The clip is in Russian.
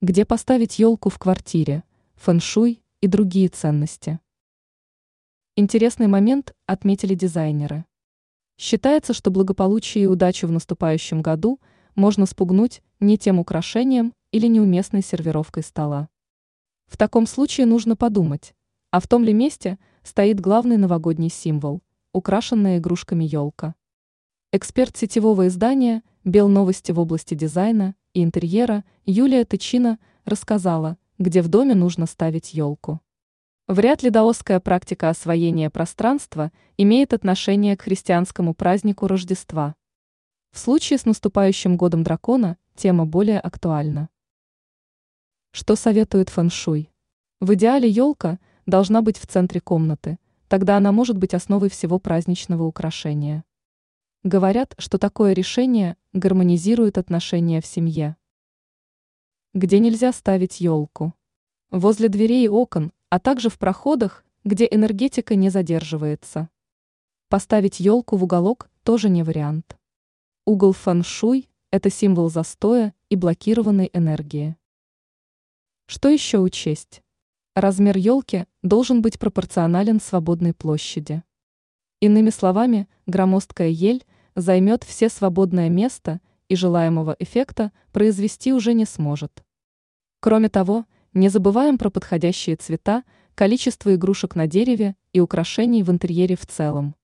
Где поставить елку в квартире, фэншуй и другие ценности. Интересный момент отметили дизайнеры. Считается, что благополучие и удачу в наступающем году можно спугнуть не тем украшением или неуместной сервировкой стола. В таком случае нужно подумать, а в том ли месте стоит главный новогодний символ – украшенная игрушками елка. Эксперт сетевого издания «Белновости» в области дизайна и интерьера Юлия Тычина рассказала, где в доме нужно ставить елку. Вряд ли даосская практика освоения пространства имеет отношение к христианскому празднику Рождества. В случае с наступающим годом дракона тема более актуальна. Что советует фэншуй? В идеале елка должна быть в центре комнаты, тогда она может быть основой всего праздничного украшения. Говорят, что такое решение гармонизирует отношения в семье. Где нельзя ставить елку? Возле дверей и окон, а также в проходах, где энергетика не задерживается. Поставить елку в уголок тоже не вариант. Угол фэн-шуй – это символ застоя и блокированной энергии. Что еще учесть? Размер елки должен быть пропорционален свободной площади. Иными словами, громоздкая ель займет все свободное место и желаемого эффекта произвести уже не сможет. Кроме того, не забываем про подходящие цвета, количество игрушек на дереве и украшений в интерьере в целом.